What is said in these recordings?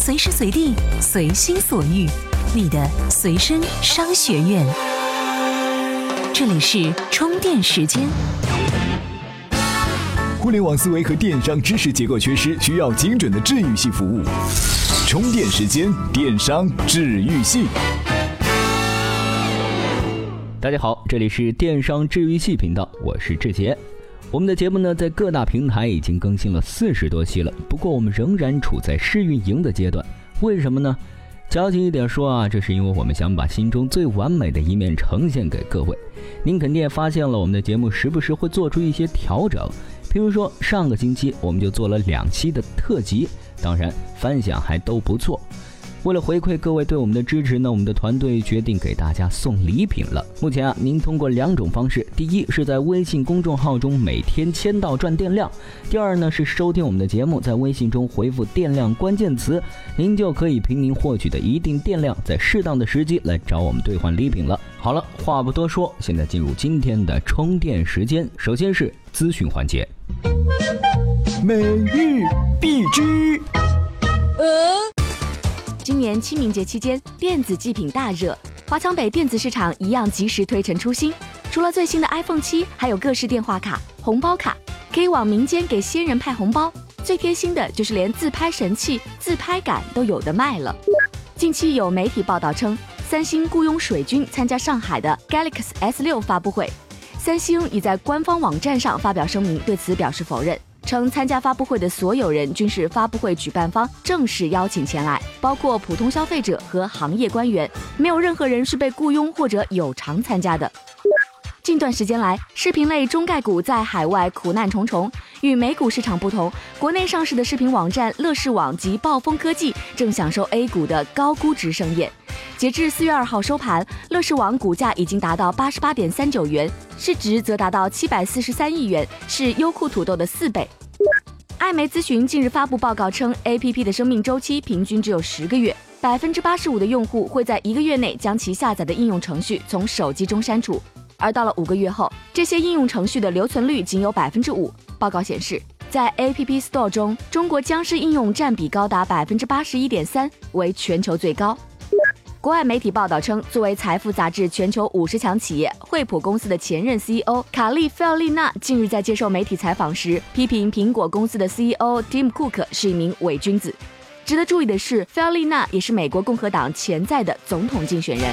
随时随地，随心所欲，你的随身商学院。这里是充电时间。互联网思维和电商知识结构缺失，需要精准的治愈系服务。充电时间，电商治愈系。大家好，这里是电商治愈系频道，我是志杰。我们的节目呢，在各大平台已经更新了四十多期了，不过我们仍然处在试运营的阶段。为什么呢？矫情一点说啊，这是因为我们想把心中最完美的一面呈现给各位。您肯定也发现了，我们的节目时不时会做出一些调整，比如说上个星期我们就做了两期的特辑，当然反响还都不错。为了回馈各位对我们的支持呢，我们的团队决定给大家送礼品了。目前啊，您通过两种方式：第一是在微信公众号中每天签到赚电量；第二呢是收听我们的节目，在微信中回复“电量”关键词，您就可以凭您获取的一定电量，在适当的时机来找我们兑换礼品了。好了，话不多说，现在进入今天的充电时间。首先是咨询环节，每日必知。今年清明节期间，电子祭品大热，华强北电子市场一样及时推陈出新。除了最新的 iPhone 七，还有各式电话卡、红包卡，可以往民间给先人派红包。最贴心的就是连自拍神器、自拍杆都有的卖了。近期有媒体报道称，三星雇佣水军参加上海的 Galaxy S 六发布会，三星已在官方网站上发表声明，对此表示否认。称参加发布会的所有人均是发布会举办方正式邀请前来，包括普通消费者和行业官员，没有任何人是被雇佣或者有偿参加的。近段时间来，视频类中概股在海外苦难重重。与美股市场不同，国内上市的视频网站乐视网及暴风科技正享受 A 股的高估值盛宴。截至四月二号收盘，乐视网股价已经达到八十八点三九元，市值则达到七百四十三亿元，是优酷土豆的四倍。艾媒咨询近日发布报告称，APP 的生命周期平均只有十个月，百分之八十五的用户会在一个月内将其下载的应用程序从手机中删除，而到了五个月后，这些应用程序的留存率仅有百分之五。报告显示，在 App Store 中，中国僵尸应用占比高达百分之八十一点三，为全球最高。国外媒体报道称，作为《财富》杂志全球五十强企业，惠普公司的前任 CEO 卡利·菲奥利娜近日在接受媒体采访时，批评苹果公司的 CEO Tim Cook 是一名伪君子。值得注意的是，菲奥利娜也是美国共和党潜在的总统竞选人。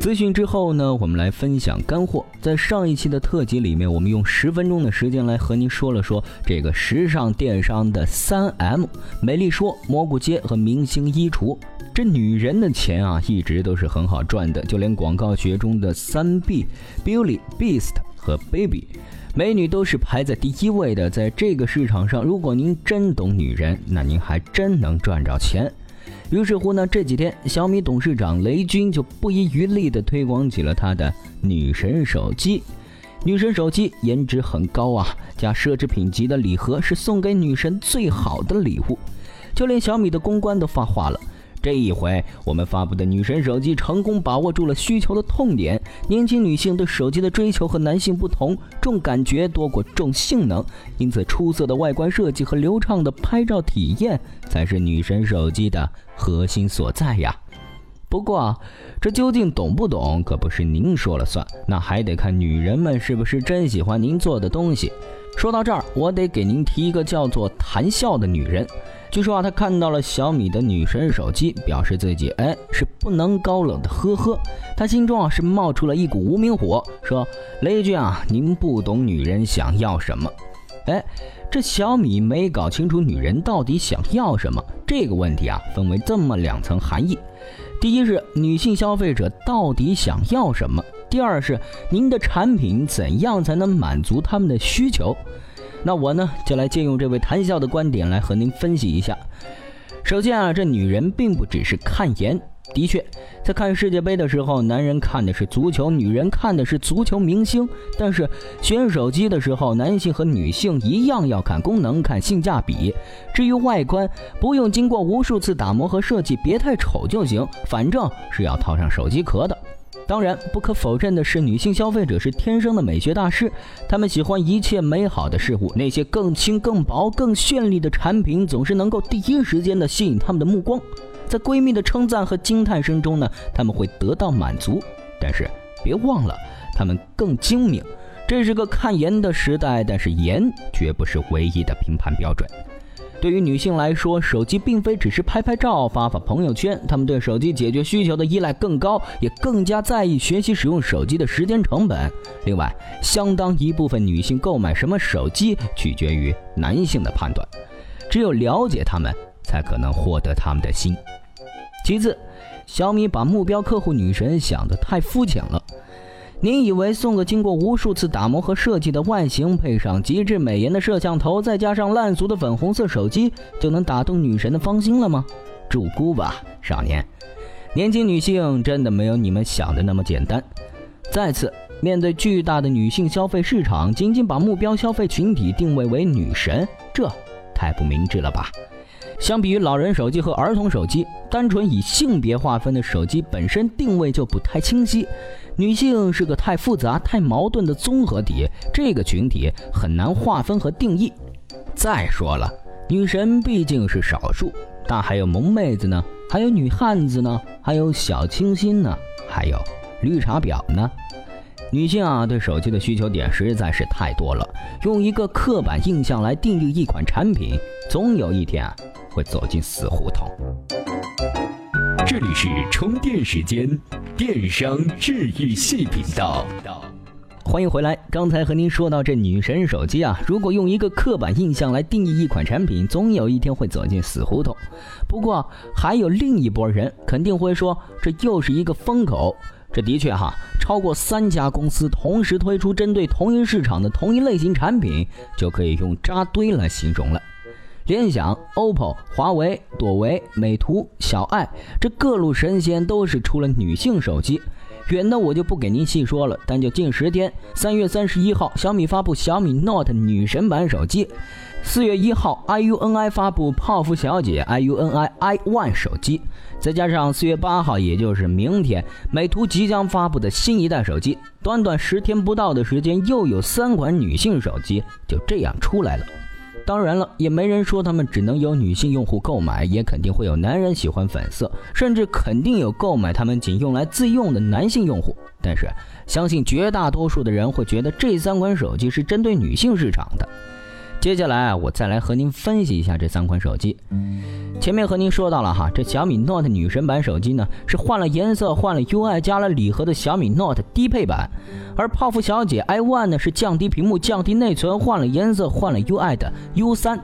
资讯之后呢，我们来分享干货。在上一期的特辑里面，我们用十分钟的时间来和您说了说这个时尚电商的三 M：美丽说、蘑菇街和明星衣橱。这女人的钱啊，一直都是很好赚的，就连广告学中的三 B，Beauty、Beast 和 Baby，美女都是排在第一位的。在这个市场上，如果您真懂女人，那您还真能赚着钱。于是乎呢，这几天小米董事长雷军就不遗余力地推广起了他的女神手机。女神手机颜值很高啊，加奢侈品级的礼盒是送给女神最好的礼物，就连小米的公关都发话了。这一回，我们发布的女神手机成功把握住了需求的痛点。年轻女性对手机的追求和男性不同，重感觉多过重性能，因此出色的外观设计和流畅的拍照体验才是女神手机的核心所在呀。不过，这究竟懂不懂，可不是您说了算，那还得看女人们是不是真喜欢您做的东西。说到这儿，我得给您提一个叫做谈笑的女人。据说啊，他看到了小米的女神手机，表示自己哎是不能高冷的，呵呵。他心中啊是冒出了一股无名火，说雷军啊，您不懂女人想要什么。哎，这小米没搞清楚女人到底想要什么这个问题啊，分为这么两层含义：第一是女性消费者到底想要什么；第二是您的产品怎样才能满足他们的需求。那我呢，就来借用这位谈笑的观点来和您分析一下。首先啊，这女人并不只是看颜，的确，在看世界杯的时候，男人看的是足球，女人看的是足球明星。但是选手机的时候，男性和女性一样要看功能、看性价比。至于外观，不用经过无数次打磨和设计，别太丑就行，反正是要套上手机壳的。当然，不可否认的是，女性消费者是天生的美学大师，她们喜欢一切美好的事物，那些更轻、更薄、更绚丽的产品，总是能够第一时间的吸引她们的目光。在闺蜜的称赞和惊叹声中呢，他们会得到满足。但是别忘了，她们更精明。这是个看颜的时代，但是颜绝不是唯一的评判标准。对于女性来说，手机并非只是拍拍照、发发朋友圈，她们对手机解决需求的依赖更高，也更加在意学习使用手机的时间成本。另外，相当一部分女性购买什么手机取决于男性的判断，只有了解他们，才可能获得他们的心。其次，小米把目标客户女神想得太肤浅了。您以为送个经过无数次打磨和设计的外形，配上极致美颜的摄像头，再加上烂俗的粉红色手机，就能打动女神的芳心了吗？祝姑吧，少年！年轻女性真的没有你们想的那么简单。再次，面对巨大的女性消费市场，仅仅把目标消费群体定位为女神，这太不明智了吧？相比于老人手机和儿童手机，单纯以性别划分的手机本身定位就不太清晰。女性是个太复杂、太矛盾的综合体，这个群体很难划分和定义。再说了，女神毕竟是少数，但还有萌妹子呢，还有女汉子呢，还有小清新呢，还有绿茶婊呢。女性啊，对手机的需求点实在是太多了，用一个刻板印象来定义一款产品，总有一天啊。会走进死胡同。这里是充电时间，电商治愈系频道。欢迎回来。刚才和您说到这女神手机啊，如果用一个刻板印象来定义一款产品，总有一天会走进死胡同。不过还有另一波人肯定会说，这又是一个风口。这的确哈，超过三家公司同时推出针对同一市场的同一类型产品，就可以用扎堆来形容了。联想、OPPO、华为、朵唯、美图、小爱，这各路神仙都是出了女性手机。远的我就不给您细说了，但就近十天，三月三十一号，小米发布小米 Note 女神版手机；四月一号，IUNI 发布泡芙小姐 iunii One 手机；再加上四月八号，也就是明天，美图即将发布的新一代手机。短短十天不到的时间，又有三款女性手机就这样出来了。当然了，也没人说他们只能由女性用户购买，也肯定会有男人喜欢粉色，甚至肯定有购买他们仅用来自用的男性用户。但是，相信绝大多数的人会觉得这三款手机是针对女性市场的。接下来啊，我再来和您分析一下这三款手机。前面和您说到了哈，这小米 Note 女神版手机呢是换了颜色、换了 UI、加了礼盒的小米 Note 低配版，而泡芙小姐 iOne 呢是降低屏幕、降低内存、换了颜色、换了 UI 的 U3。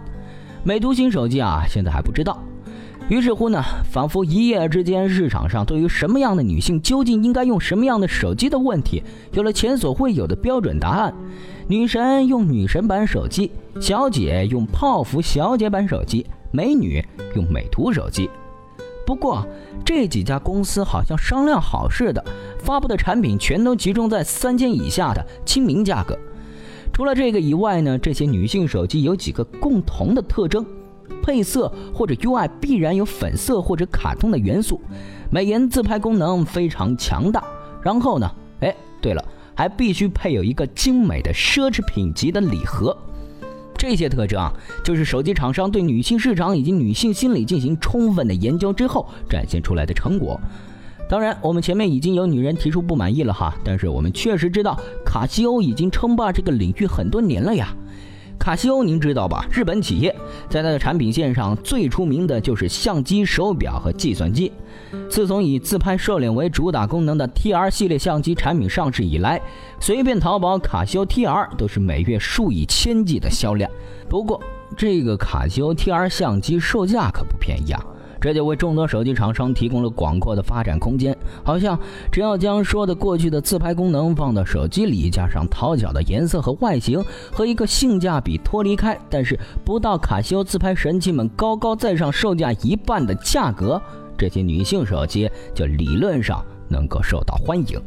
美图新手机啊，现在还不知道。于是乎呢，仿佛一夜之间，市场上对于什么样的女性究竟应该用什么样的手机的问题，有了前所未有的标准答案。女神用女神版手机，小姐用泡芙小姐版手机，美女用美图手机。不过这几家公司好像商量好似的，发布的产品全都集中在三千以下的亲民价格。除了这个以外呢，这些女性手机有几个共同的特征。配色或者 UI 必然有粉色或者卡通的元素，美颜自拍功能非常强大。然后呢，哎，对了，还必须配有一个精美的奢侈品级的礼盒。这些特征，就是手机厂商对女性市场以及女性心理进行充分的研究之后展现出来的成果。当然，我们前面已经有女人提出不满意了哈，但是我们确实知道卡西欧已经称霸这个领域很多年了呀。卡西欧，您知道吧？日本企业在它的产品线上最出名的就是相机、手表和计算机。自从以自拍、瘦脸为主打功能的 TR 系列相机产品上市以来，随便淘宝卡西欧 TR 都是每月数以千计的销量。不过，这个卡西欧 TR 相机售价可不便宜啊。这就为众多手机厂商提供了广阔的发展空间。好像只要将说的过去的自拍功能放到手机里，加上讨巧的颜色和外形，和一个性价比脱离开，但是不到卡西欧自拍神器们高高在上、售价一半的价格，这些女性手机就理论上能够受到欢迎。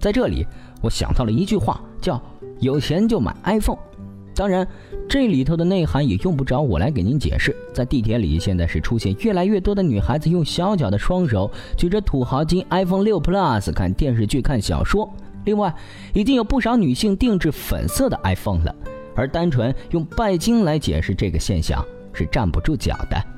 在这里，我想到了一句话，叫“有钱就买 iPhone”。当然，这里头的内涵也用不着我来给您解释。在地铁里，现在是出现越来越多的女孩子用小脚的双手举着土豪金 iPhone 六 Plus 看电视剧、看小说。另外，已经有不少女性定制粉色的 iPhone 了。而单纯用拜金来解释这个现象是站不住脚的。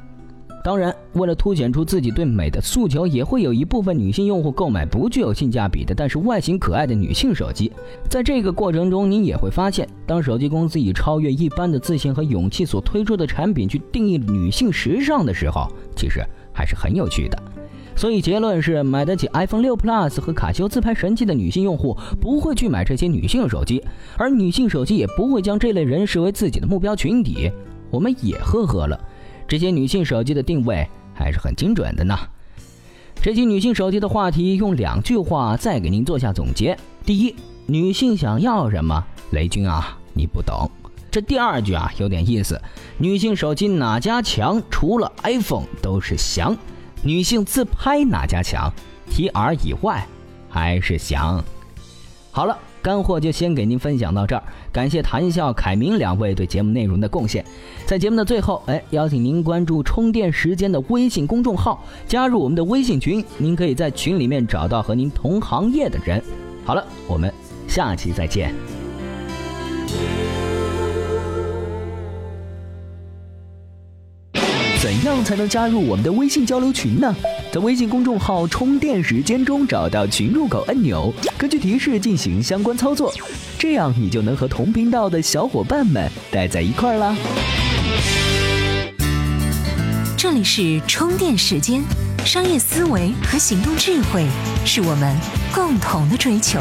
当然，为了凸显出自己对美的诉求，也会有一部分女性用户购买不具有性价比的，但是外形可爱的女性手机。在这个过程中，您也会发现，当手机公司以超越一般的自信和勇气所推出的产品去定义女性时尚的时候，其实还是很有趣的。所以结论是，买得起 iPhone 六 Plus 和卡西欧自拍神器的女性用户不会去买这些女性手机，而女性手机也不会将这类人视为自己的目标群体。我们也呵呵了。这些女性手机的定位还是很精准的呢。这期女性手机的话题用两句话再给您做下总结：第一，女性想要什么？雷军啊，你不懂。这第二句啊有点意思，女性手机哪家强？除了 iPhone 都是翔。女性自拍哪家强？TR 以外还是翔。好了。干货就先给您分享到这儿，感谢谭笑、凯明两位对节目内容的贡献。在节目的最后，哎，邀请您关注“充电时间”的微信公众号，加入我们的微信群，您可以在群里面找到和您同行业的人。好了，我们下期再见。怎样才能加入我们的微信交流群呢？在微信公众号“充电时间”中找到群入口按钮，根据提示进行相关操作，这样你就能和同频道的小伙伴们待在一块儿啦。这里是充电时间，商业思维和行动智慧是我们共同的追求。